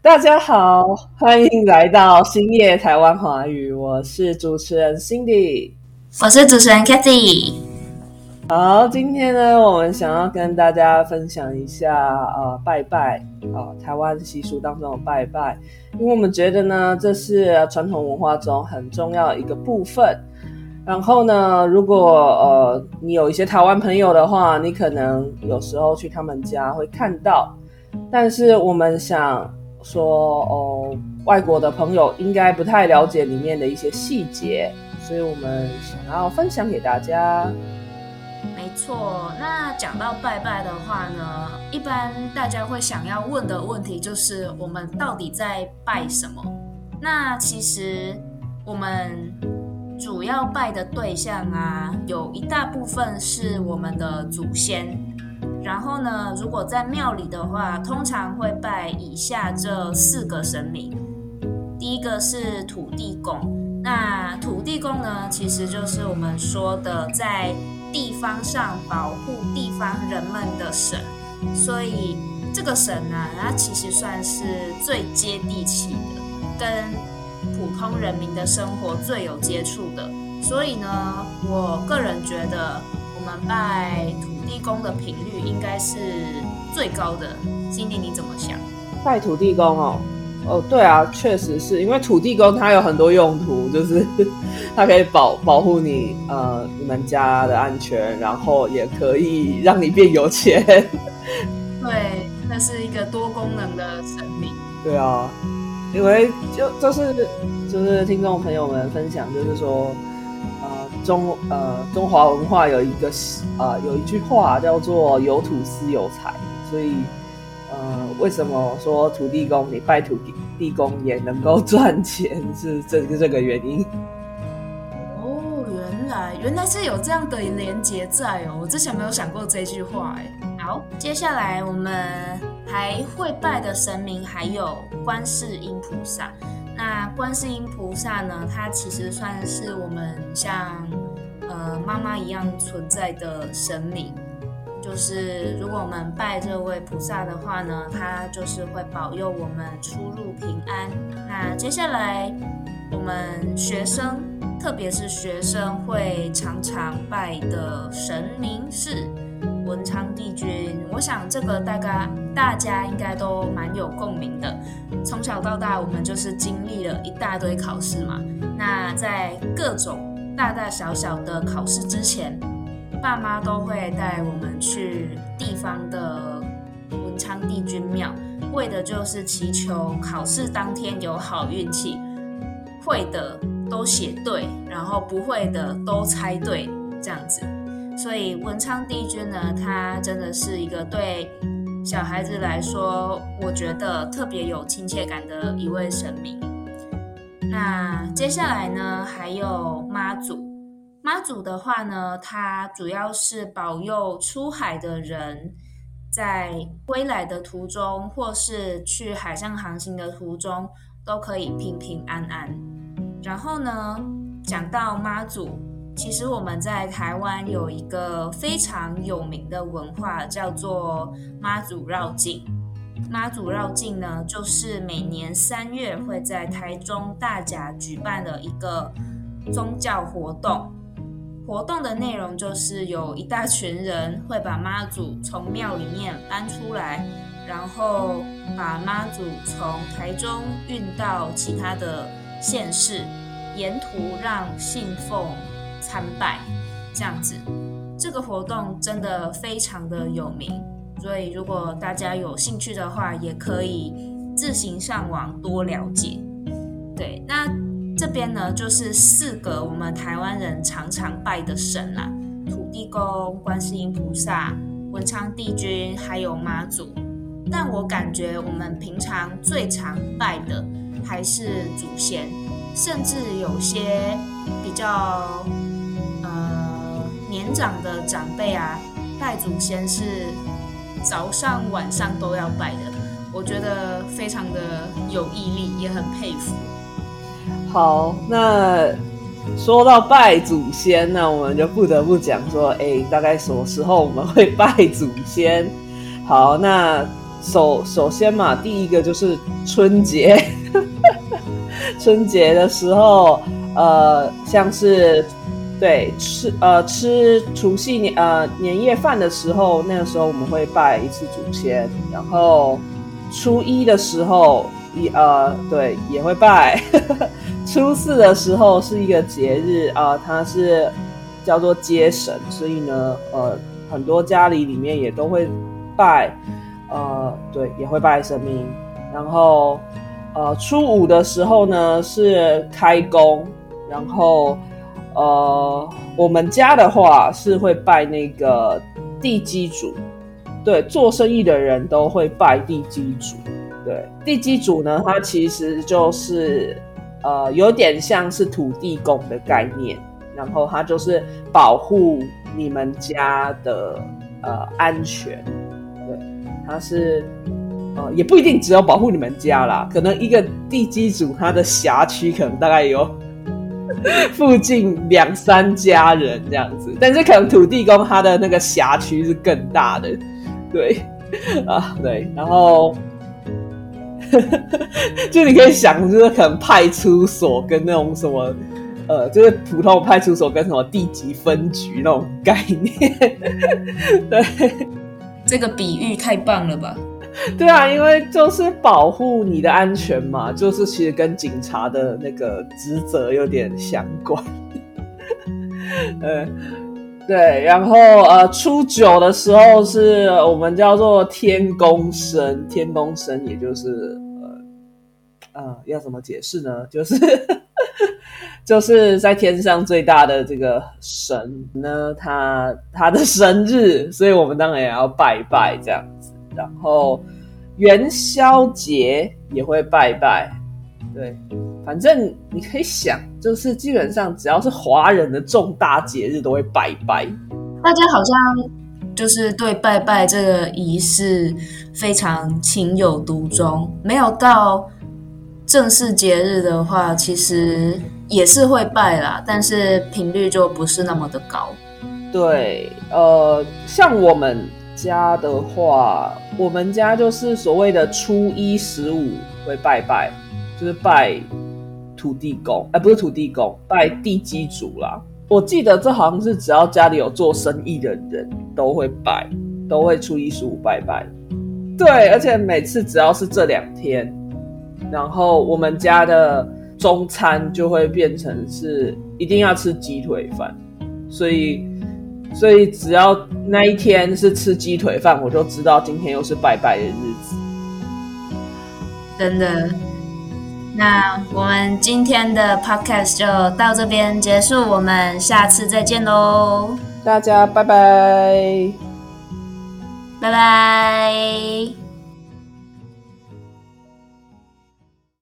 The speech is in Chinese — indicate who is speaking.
Speaker 1: 大家好，欢迎来到星夜台湾华语，我是主持人 Cindy，
Speaker 2: 我是主持人 Kathy。
Speaker 1: 好，今天呢，我们想要跟大家分享一下呃拜拜啊，台湾习俗当中的拜拜，因为我们觉得呢，这是传统文化中很重要一个部分。然后呢，如果呃你有一些台湾朋友的话，你可能有时候去他们家会看到，但是我们想。说哦，外国的朋友应该不太了解里面的一些细节，所以我们想要分享给大家。
Speaker 2: 没错，那讲到拜拜的话呢，一般大家会想要问的问题就是我们到底在拜什么？那其实我们主要拜的对象啊，有一大部分是我们的祖先。然后呢，如果在庙里的话，通常会拜以下这四个神明。第一个是土地公，那土地公呢，其实就是我们说的在地方上保护地方人们的神。所以这个神呢，它其实算是最接地气的，跟普通人民的生活最有接触的。所以呢，我个人觉得我们拜土。地公的频率应该是最高的，心里你怎么想？
Speaker 1: 拜土地公哦，哦，对啊，确实是因为土地公它有很多用途，就是 它可以保保护你呃你们家的安全，然后也可以让你变有钱。
Speaker 2: 对，那是一个多功能的神明。
Speaker 1: 对啊，因为就就是就是听众朋友们分享，就是说。中呃，中华文化有一个呃，有一句话叫做“有土司有财”，所以呃，为什么说土地公你拜土地地公也能够赚钱，是这个这个原因？
Speaker 2: 哦，原来原来是有这样的连结在哦，我之前没有想过这句话哎。好，接下来我们还会拜的神明还有观世音菩萨。那观世音菩萨呢？它其实算是我们像呃妈妈一样存在的神明。就是如果我们拜这位菩萨的话呢，他就是会保佑我们出入平安。那接下来我们学生，特别是学生会常常拜的神明是。文昌帝君，我想这个大概大家应该都蛮有共鸣的。从小到大，我们就是经历了一大堆考试嘛。那在各种大大小小的考试之前，爸妈都会带我们去地方的文昌帝君庙，为的就是祈求考试当天有好运气，会的都写对，然后不会的都猜对，这样子。所以文昌帝君呢，他真的是一个对小孩子来说，我觉得特别有亲切感的一位神明。那接下来呢，还有妈祖。妈祖的话呢，他主要是保佑出海的人在归来的途中，或是去海上航行的途中，都可以平平安安。然后呢，讲到妈祖。其实我们在台湾有一个非常有名的文化，叫做妈祖绕境。妈祖绕境呢，就是每年三月会在台中大甲举办的一个宗教活动。活动的内容就是有一大群人会把妈祖从庙里面搬出来，然后把妈祖从台中运到其他的县市，沿途让信奉。参拜这样子，这个活动真的非常的有名，所以如果大家有兴趣的话，也可以自行上网多了解。对，那这边呢就是四个我们台湾人常常拜的神啦：土地公、观世音菩萨、文昌帝君，还有妈祖。但我感觉我们平常最常拜的还是祖先，甚至有些比较。年长的长辈啊，拜祖先是早上晚上都要拜的，我觉得非常的有毅力，也很佩服。
Speaker 1: 好，那说到拜祖先，那我们就不得不讲说，哎，大概什么时候我们会拜祖先？好，那首首先嘛，第一个就是春节，春节的时候，呃，像是对吃呃吃除夕年呃年夜饭的时候，那个时候我们会拜一次祖先，然后初一的时候一呃对也会拜，初四的时候是一个节日啊、它是叫做接神，所以呢呃很多家里里面也都会拜。呃，对，也会拜神明。然后，呃，初五的时候呢是开工，然后，呃，我们家的话是会拜那个地基主，对，做生意的人都会拜地基主。对，地基主呢，它其实就是呃，有点像是土地公的概念，然后它就是保护你们家的呃安全。对它是，呃，也不一定只有保护你们家啦，可能一个地基主他的辖区可能大概有附近两三家人这样子，但是可能土地公他的那个辖区是更大的，对，啊对，然后 就你可以想，就是可能派出所跟那种什么，呃，就是普通派出所跟什么地级分局那种概念，对。
Speaker 2: 这个比喻太棒了吧？
Speaker 1: 对啊，因为就是保护你的安全嘛，就是其实跟警察的那个职责有点相关。呃，对，然后呃，初九的时候是我们叫做天公生，天公生也就是呃呃，要怎么解释呢？就是。就是在天上最大的这个神呢，他他的生日，所以我们当然也要拜拜这样子。然后元宵节也会拜拜，对，反正你可以想，就是基本上只要是华人的重大节日都会拜拜。
Speaker 2: 大家好像就是对拜拜这个仪式非常情有独钟，没有到正式节日的话，其实。也是会拜啦，但是频率就不是那么的高。
Speaker 1: 对，呃，像我们家的话，我们家就是所谓的初一十五会拜拜，就是拜土地公，哎，不是土地公，拜地基主啦。我记得这好像是只要家里有做生意的人都会拜，都会初一十五拜拜。对，而且每次只要是这两天，然后我们家的。中餐就会变成是一定要吃鸡腿饭，所以所以只要那一天是吃鸡腿饭，我就知道今天又是拜拜的日子。
Speaker 2: 真的，那我们今天的 podcast 就到这边结束，我们下次再见喽，
Speaker 1: 大家拜拜，
Speaker 2: 拜拜。